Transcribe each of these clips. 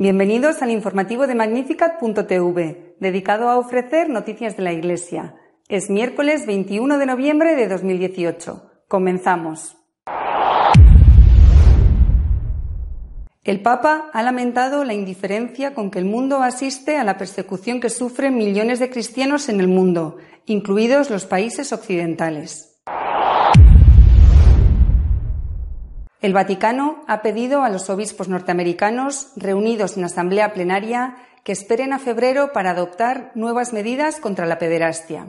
Bienvenidos al informativo de Magnificat.tv, dedicado a ofrecer noticias de la Iglesia. Es miércoles 21 de noviembre de 2018. Comenzamos. El Papa ha lamentado la indiferencia con que el mundo asiste a la persecución que sufren millones de cristianos en el mundo, incluidos los países occidentales. El Vaticano ha pedido a los obispos norteamericanos reunidos en asamblea plenaria que esperen a febrero para adoptar nuevas medidas contra la pederastia.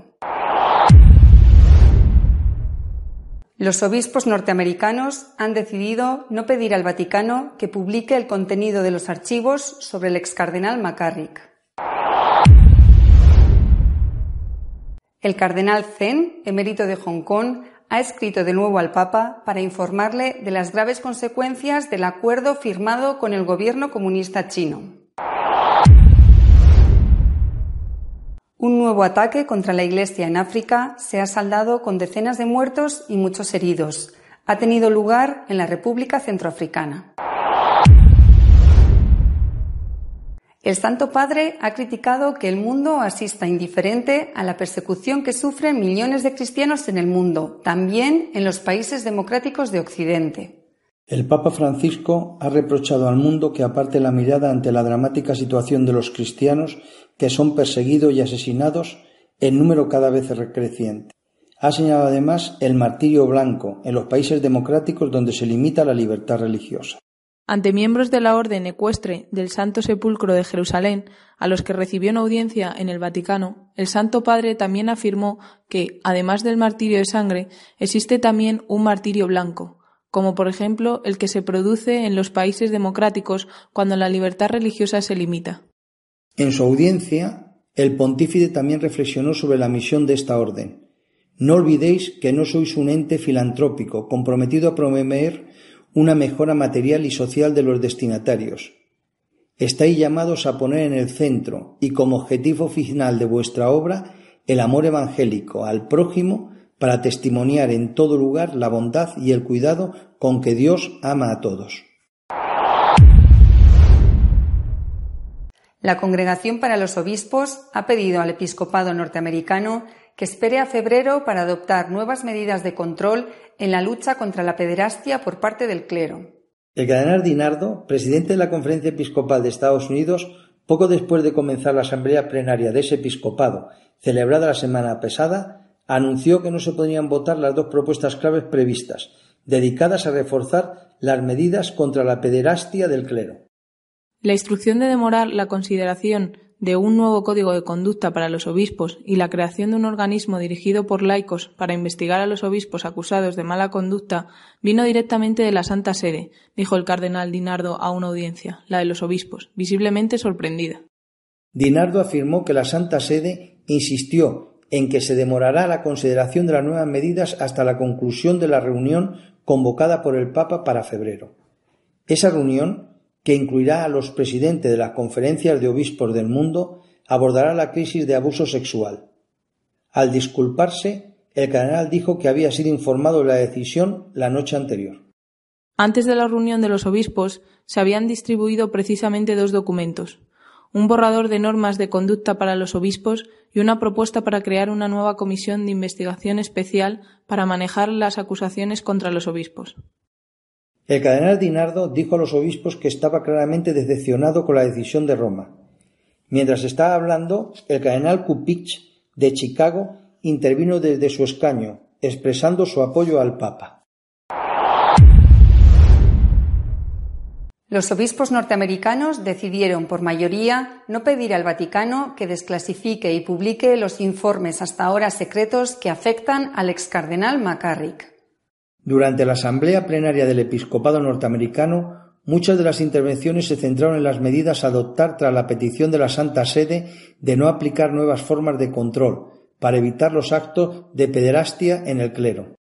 Los obispos norteamericanos han decidido no pedir al Vaticano que publique el contenido de los archivos sobre el ex cardenal McCarrick. El cardenal Zen, emérito de Hong Kong, ha escrito de nuevo al Papa para informarle de las graves consecuencias del acuerdo firmado con el gobierno comunista chino. Un nuevo ataque contra la Iglesia en África se ha saldado con decenas de muertos y muchos heridos. Ha tenido lugar en la República Centroafricana. El Santo Padre ha criticado que el mundo asista indiferente a la persecución que sufren millones de cristianos en el mundo, también en los países democráticos de Occidente. El Papa Francisco ha reprochado al mundo que aparte la mirada ante la dramática situación de los cristianos que son perseguidos y asesinados en número cada vez creciente. Ha señalado además el martirio blanco en los países democráticos donde se limita la libertad religiosa. Ante miembros de la Orden Ecuestre del Santo Sepulcro de Jerusalén, a los que recibió una audiencia en el Vaticano, el Santo Padre también afirmó que, además del martirio de sangre, existe también un martirio blanco, como por ejemplo el que se produce en los países democráticos cuando la libertad religiosa se limita. En su audiencia, el pontífice también reflexionó sobre la misión de esta orden. No olvidéis que no sois un ente filantrópico comprometido a promover una mejora material y social de los destinatarios. Estáis llamados a poner en el centro y como objetivo final de vuestra obra el amor evangélico al prójimo para testimoniar en todo lugar la bondad y el cuidado con que Dios ama a todos. La Congregación para los Obispos ha pedido al episcopado norteamericano que espere a febrero para adoptar nuevas medidas de control en la lucha contra la pederastia por parte del clero. El cardenal Dinardo, presidente de la Conferencia Episcopal de Estados Unidos, poco después de comenzar la asamblea plenaria de ese episcopado, celebrada la semana pasada, anunció que no se podrían votar las dos propuestas claves previstas, dedicadas a reforzar las medidas contra la pederastia del clero. La instrucción de demorar la consideración de un nuevo código de conducta para los obispos y la creación de un organismo dirigido por laicos para investigar a los obispos acusados de mala conducta vino directamente de la Santa Sede, dijo el cardenal Dinardo a una audiencia, la de los obispos, visiblemente sorprendida. Dinardo afirmó que la Santa Sede insistió en que se demorará la consideración de las nuevas medidas hasta la conclusión de la reunión convocada por el Papa para febrero. Esa reunión que incluirá a los presidentes de las conferencias de obispos del mundo, abordará la crisis de abuso sexual. Al disculparse, el cardenal dijo que había sido informado de la decisión la noche anterior. Antes de la reunión de los obispos, se habían distribuido precisamente dos documentos un borrador de normas de conducta para los obispos y una propuesta para crear una nueva comisión de investigación especial para manejar las acusaciones contra los obispos. El cardenal Dinardo dijo a los obispos que estaba claramente decepcionado con la decisión de Roma. Mientras estaba hablando, el cardenal Kupich de Chicago intervino desde su escaño, expresando su apoyo al Papa. Los obispos norteamericanos decidieron por mayoría no pedir al Vaticano que desclasifique y publique los informes hasta ahora secretos que afectan al ex cardenal McCarrick. Durante la asamblea plenaria del episcopado norteamericano, muchas de las intervenciones se centraron en las medidas a adoptar tras la petición de la Santa Sede de no aplicar nuevas formas de control para evitar los actos de pederastia en el clero.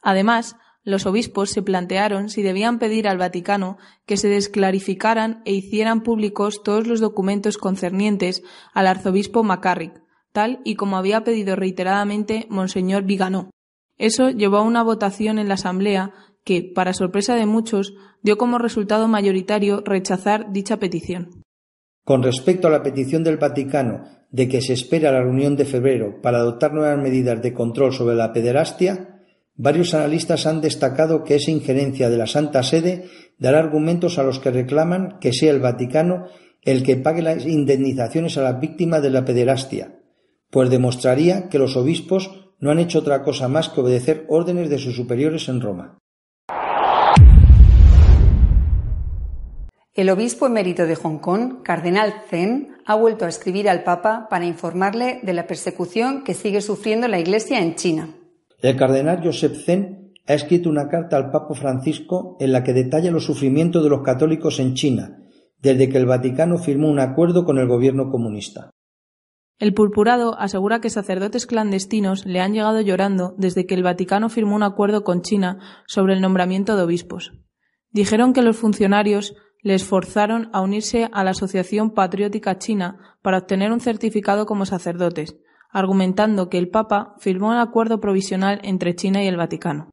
Además, los obispos se plantearon si debían pedir al Vaticano que se desclarificaran e hicieran públicos todos los documentos concernientes al arzobispo McCarrick, tal y como había pedido reiteradamente Monseñor Viganó. Eso llevó a una votación en la Asamblea que, para sorpresa de muchos, dio como resultado mayoritario rechazar dicha petición. Con respecto a la petición del Vaticano de que se espera la reunión de febrero para adoptar nuevas medidas de control sobre la pederastia, Varios analistas han destacado que esa injerencia de la Santa Sede dará argumentos a los que reclaman que sea el Vaticano el que pague las indemnizaciones a las víctimas de la pederastia, pues demostraría que los obispos no han hecho otra cosa más que obedecer órdenes de sus superiores en Roma. El obispo emérito de Hong Kong, Cardenal Zen, ha vuelto a escribir al Papa para informarle de la persecución que sigue sufriendo la Iglesia en China. El cardenal Joseph Zen ha escrito una carta al Papa Francisco en la que detalla los sufrimientos de los católicos en China, desde que el Vaticano firmó un acuerdo con el gobierno comunista. El purpurado asegura que sacerdotes clandestinos le han llegado llorando desde que el Vaticano firmó un acuerdo con China sobre el nombramiento de obispos. Dijeron que los funcionarios les forzaron a unirse a la Asociación Patriótica China para obtener un certificado como sacerdotes, argumentando que el Papa firmó un acuerdo provisional entre China y el Vaticano.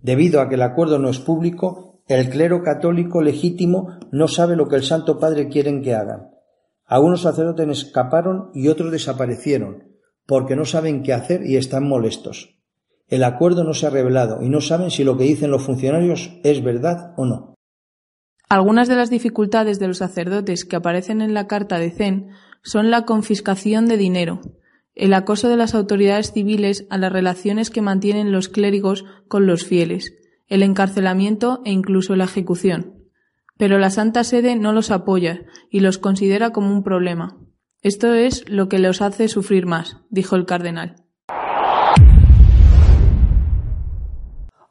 Debido a que el acuerdo no es público, el clero católico legítimo no sabe lo que el Santo Padre quiere que hagan. Algunos sacerdotes escaparon y otros desaparecieron, porque no saben qué hacer y están molestos. El acuerdo no se ha revelado y no saben si lo que dicen los funcionarios es verdad o no. Algunas de las dificultades de los sacerdotes que aparecen en la carta de Zen son la confiscación de dinero, el acoso de las autoridades civiles a las relaciones que mantienen los clérigos con los fieles, el encarcelamiento e incluso la ejecución. Pero la Santa Sede no los apoya y los considera como un problema. Esto es lo que los hace sufrir más, dijo el cardenal.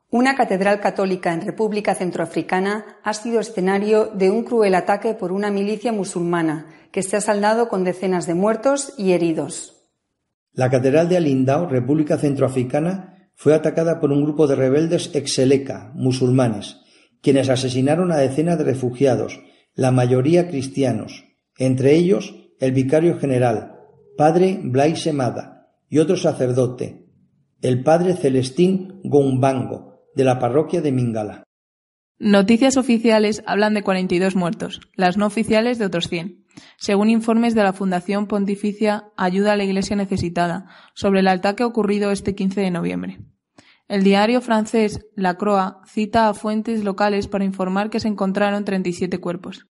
Una catedral católica en República Centroafricana ha sido escenario de un cruel ataque por una milicia musulmana que se ha saldado con decenas de muertos y heridos. La catedral de Alindao, República Centroafricana, fue atacada por un grupo de rebeldes exeleca, musulmanes, quienes asesinaron a decenas de refugiados, la mayoría cristianos, entre ellos el vicario general, padre Blaise Mada, y otro sacerdote, el padre Celestín Gombango, de la parroquia de Mingala. Noticias oficiales hablan de 42 muertos, las no oficiales de otros 100 según informes de la Fundación Pontificia Ayuda a la Iglesia Necesitada, sobre el ataque ocurrido este 15 de noviembre. El diario francés La Croix cita a fuentes locales para informar que se encontraron 37 cuerpos.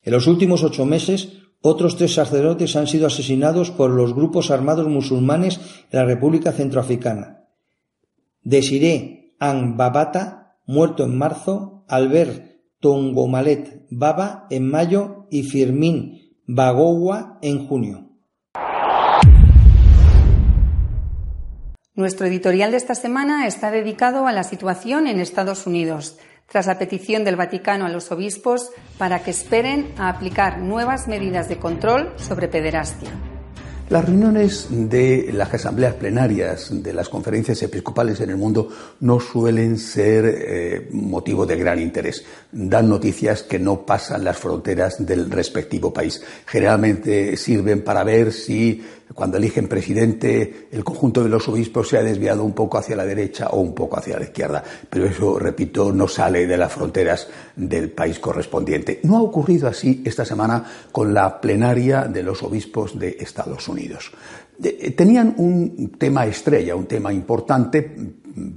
En los últimos ocho meses, otros tres sacerdotes han sido asesinados por los grupos armados musulmanes en la República Centroafricana. Desiré An Babata, muerto en marzo, Albert Tongomalet Baba en mayo y Firmin Bagowa en junio. Nuestro editorial de esta semana está dedicado a la situación en Estados Unidos, tras la petición del Vaticano a los obispos para que esperen a aplicar nuevas medidas de control sobre pederastia. Las reuniones de las asambleas plenarias de las conferencias episcopales en el mundo no suelen ser eh, motivo de gran interés. Dan noticias que no pasan las fronteras del respectivo país. Generalmente sirven para ver si cuando eligen presidente, el conjunto de los obispos se ha desviado un poco hacia la derecha o un poco hacia la izquierda. Pero eso, repito, no sale de las fronteras del país correspondiente. No ha ocurrido así esta semana con la plenaria de los obispos de Estados Unidos. Eh, tenían un tema estrella, un tema importante,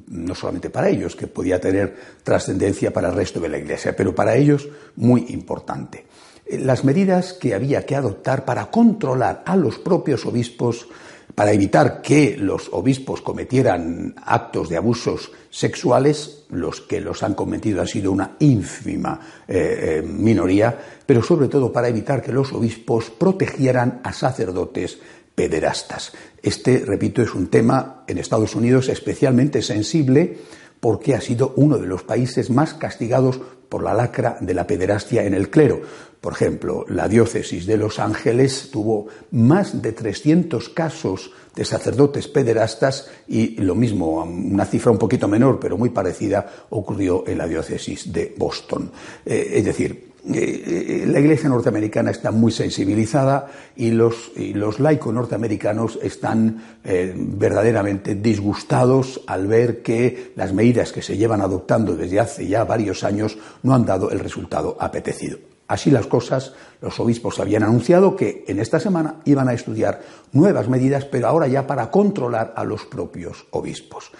no solamente para ellos, que podía tener trascendencia para el resto de la Iglesia, pero para ellos muy importante. Las medidas que había que adoptar para controlar a los propios obispos para evitar que los obispos cometieran actos de abusos sexuales, los que los han cometido han sido una ínfima eh, eh, minoría, pero sobre todo para evitar que los obispos protegieran a sacerdotes pederastas. Este, repito, es un tema en Estados Unidos especialmente sensible porque ha sido uno de los países más castigados por la lacra de la pederastia en el clero. Por ejemplo, la diócesis de Los Ángeles tuvo más de 300 casos de sacerdotes pederastas y lo mismo, una cifra un poquito menor, pero muy parecida, ocurrió en la diócesis de Boston. Eh, es decir, eh, eh, la Iglesia norteamericana está muy sensibilizada y los, laicos norteamericanos están verdaderamente disgustados al ver que las medidas que se llevan adoptando desde hace ya varios años no han dado el resultado apetecido. Así las cosas, los obispos habían anunciado que en esta semana iban a estudiar nuevas medidas, pero ahora ya para controlar a los propios obispos.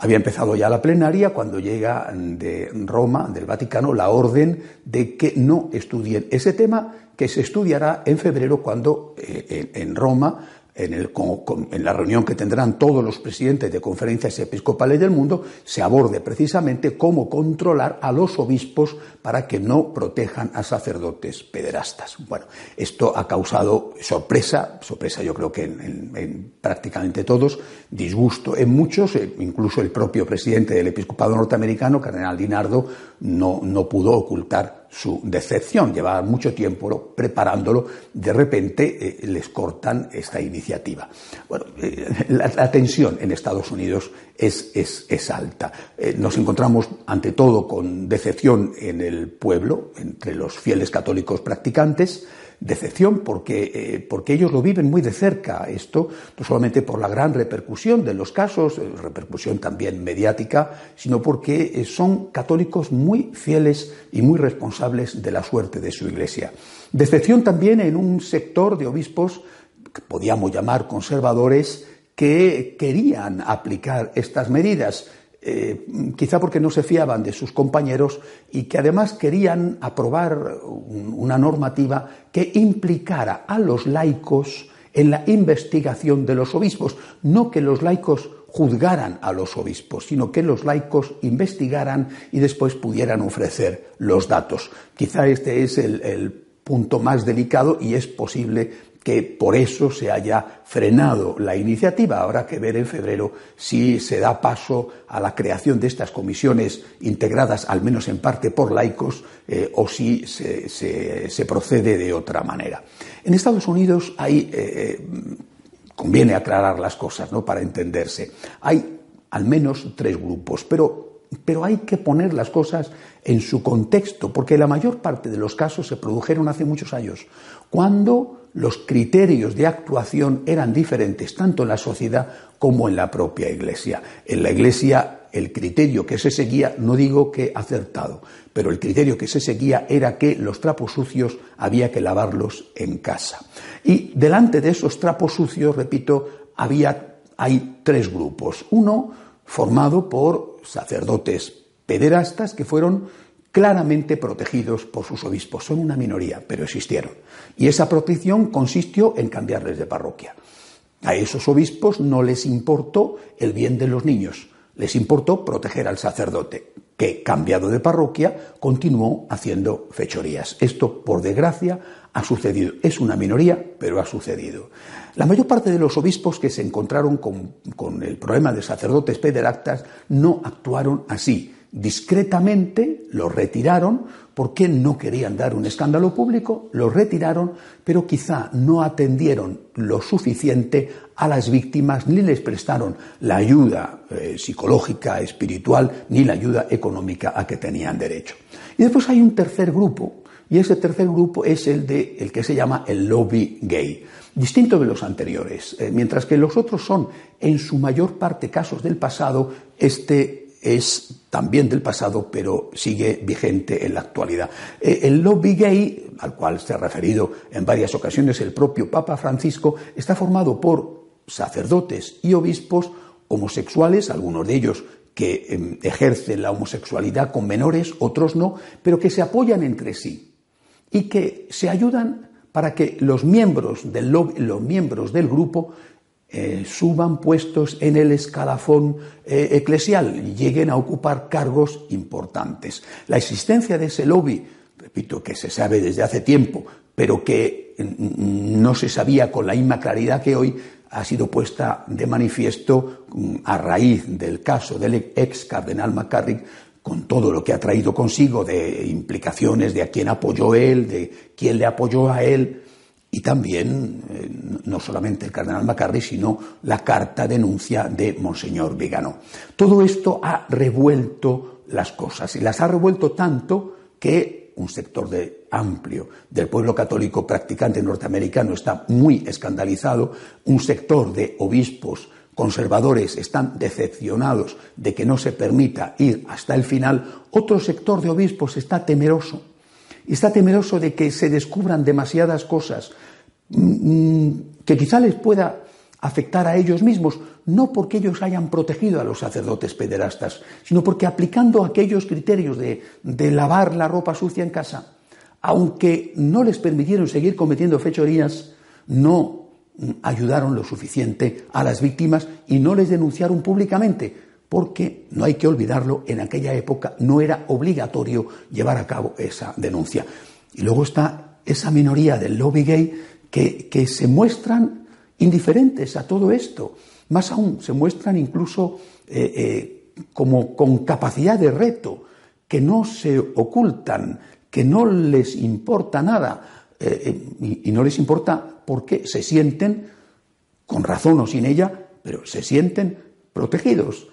Había empezado ya la plenaria cuando llega de Roma, del Vaticano, la orden de que no estudien ese tema, que se estudiará en febrero cuando eh, en Roma en, la reunión que tendrán todos los presidentes de conferencias episcopales del mundo, se aborde precisamente cómo controlar a los obispos para que no protejan a sacerdotes pederastas. Bueno, esto ha causado sorpresa, sorpresa yo creo que en, prácticamente todos, disgusto en muchos, eh, incluso el propio presidente del episcopado norteamericano, Cardenal Dinardo, no, no pudo ocultar su decepción. Llevaba mucho tiempo preparándolo, de repente eh, les cortan esta iniciativa. Bueno, eh, la, tensión en Estados Unidos es, es, alta. Eh, nos encontramos ante todo con decepción en el pueblo, entre los fieles católicos practicantes, decepción porque, eh, porque ellos lo viven muy de cerca, esto no solamente por la gran repercusión de los casos, eh, repercusión también mediática, sino porque son católicos muy fieles y muy responsables de la suerte de su iglesia. Decepción también en un sector de obispos que podíamos llamar conservadores que querían aplicar estas medidas eh, quizá porque no se fiaban de sus compañeros y que además querían aprobar una normativa que implicara a los laicos en la investigación de los obispos, no que los laicos juzgaran a los obispos, sino que los laicos investigaran y después pudieran ofrecer los datos. Quizá este es el punto más delicado y es posible que por eso se haya frenado la iniciativa. Habrá que ver en febrero si se da paso a la creación de estas comisiones integradas, al menos en parte, por laicos, eh, o si se, procede de otra manera. En Estados Unidos hay, eh, conviene aclarar las cosas, ¿no? Para entenderse. Hay al menos tres grupos, pero, pero hay que poner las cosas en su contexto, porque la mayor parte de los casos se produjeron hace muchos años, cuando los criterios de actuación eran diferentes tanto en la sociedad como en la propia Iglesia. En la Iglesia el criterio que se seguía, no digo que acertado, pero el criterio que se seguía era que los trapos sucios había que lavarlos en casa. Y delante de esos trapos sucios, repito, había, hay tres grupos. Uno formado por sacerdotes pederastas que fueron claramente protegidos por sus obispos. Son una minoría, pero existieron. Y esa protección consistió en cambiarles de parroquia. A esos obispos no les importó el bien de los niños, les importó proteger al sacerdote, que, cambiado de parroquia, continuó haciendo fechorías. Esto, por desgracia, ha sucedido. Es una minoría, pero ha sucedido. La mayor parte de los obispos que se encontraron con, el problema de sacerdotes pederactas no actuaron así discretamente lo retiraron porque no querían dar un escándalo público, lo retiraron, pero quizá no atendieron lo suficiente a las víctimas ni les prestaron la ayuda eh, psicológica, espiritual, ni la ayuda económica a que tenían derecho. Y después hay un tercer grupo, y ese tercer grupo es el de el que se llama el lobby gay distinto de los anteriores. Eh, mientras que los otros son, en su mayor parte, casos del pasado, este es también del pasado, pero sigue vigente en la actualidad. Eh, el lobby gay, al cual se ha referido en varias ocasiones el propio Papa Francisco, está formado por sacerdotes y obispos homosexuales, algunos de ellos que em, ejercen la homosexualidad con menores, otros no, pero que se apoyan entre sí y que se ayudan para que los miembros del, los miembros del grupo eh, suban puestos en el escalafón eh, eclesial, lleguen a ocupar cargos importantes. La existencia de ese lobby, repito, que se sabe desde hace tiempo, pero que mm, no se sabía con la misma claridad que hoy, ha sido puesta de manifiesto mm, a raíz del caso del ex cardenal McCarrick, con todo lo que ha traído consigo de implicaciones de a quién apoyó él, de quién le apoyó a él, y también eh, no solamente el cardenal McCarrick, sino la carta denuncia de Monseñor Vigano. Todo esto ha revuelto las cosas y las ha revuelto tanto que un sector de, amplio del pueblo católico practicante norteamericano está muy escandalizado, un sector de obispos conservadores están decepcionados de que no se permita ir hasta el final, otro sector de obispos está temeroso. Está temeroso de que se descubran demasiadas cosas mm, mm, que quizá les pueda afectar a ellos mismos, no porque ellos hayan protegido a los sacerdotes pederastas, sino porque aplicando aquellos criterios de, de lavar la ropa sucia en casa, aunque no les permitieron seguir cometiendo fechorías, no ayudaron lo suficiente a las víctimas y no les denunciaron públicamente, porque no hay que olvidarlo, en aquella época no era obligatorio llevar a cabo esa denuncia. Y luego está esa minoría del lobby gay que, se muestran indiferentes a todo esto. Más aún, se muestran incluso eh, eh, como con capacidad de reto, que no se ocultan, que no les importa nada, eh, y, y no les importa porque se sienten, con razón o sin ella, pero se sienten protegidos.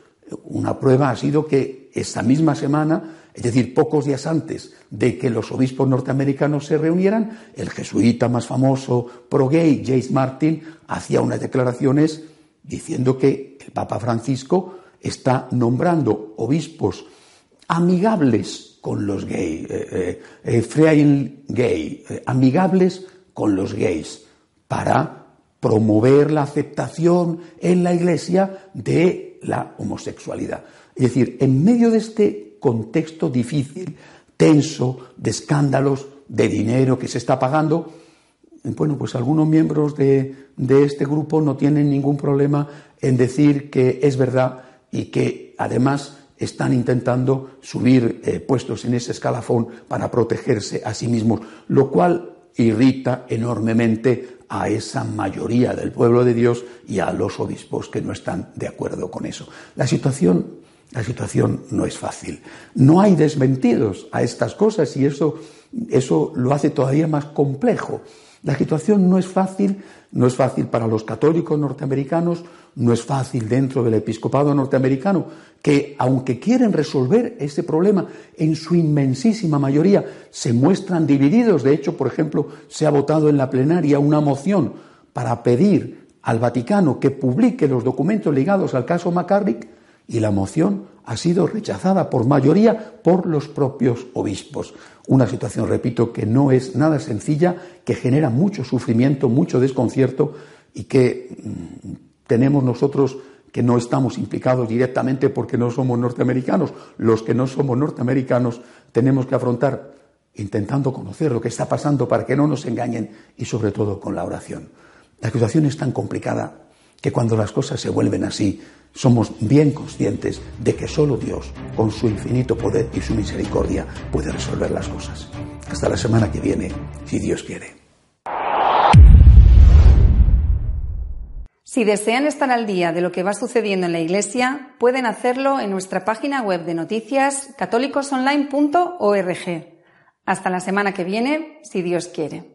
Una prueba ha sido que esta misma semana, es decir, pocos días antes de que los obispos norteamericanos se reunieran, el jesuita más famoso pro-gay, James Martin, hacía unas declaraciones diciendo que el Papa Francisco está nombrando obispos amigables con los gays, eh, eh, eh gay, eh, amigables con los gays para promover la aceptación en la Iglesia de la homosexualidad. Es decir, en medio de este contexto difícil, tenso, de escándalos, de dinero que se está pagando, bueno, pues algunos miembros de, este grupo no tienen ningún problema en decir que es verdad y que además están intentando subir eh, puestos en ese escalafón para protegerse a sí mismos, lo cual irrita enormemente a esa mayoría del pueblo de Dios y a los obispos que no están de acuerdo con eso. La situación, la situación no es fácil. No hay desmentidos a estas cosas y eso, eso lo hace todavía más complejo. La situación no es fácil, no es fácil para los católicos norteamericanos, no es fácil dentro del episcopado norteamericano, que aunque quieren resolver ese problema, en su inmensísima mayoría se muestran divididos. De hecho, por ejemplo, se ha votado en la plenaria una moción para pedir al Vaticano que publique los documentos ligados al caso McCarrick y la moción ha sido rechazada por mayoría por los propios obispos. Una situación, repito, que no es nada sencilla, que genera mucho sufrimiento, mucho desconcierto y que mm, tenemos nosotros que no estamos implicados directamente porque no somos norteamericanos. Los que no somos norteamericanos tenemos que afrontar intentando conocer lo que está pasando para que no nos engañen y sobre todo con la oración. La situación es tan complicada que cuando las cosas se vuelven así, somos bien conscientes de que solo Dios, con su infinito poder y su misericordia, puede resolver las cosas. Hasta la semana que viene, si Dios quiere. Si desean estar al día de lo que va sucediendo en la Iglesia, pueden hacerlo en nuestra página web de noticias católicosonline.org. Hasta la semana que viene, si Dios quiere.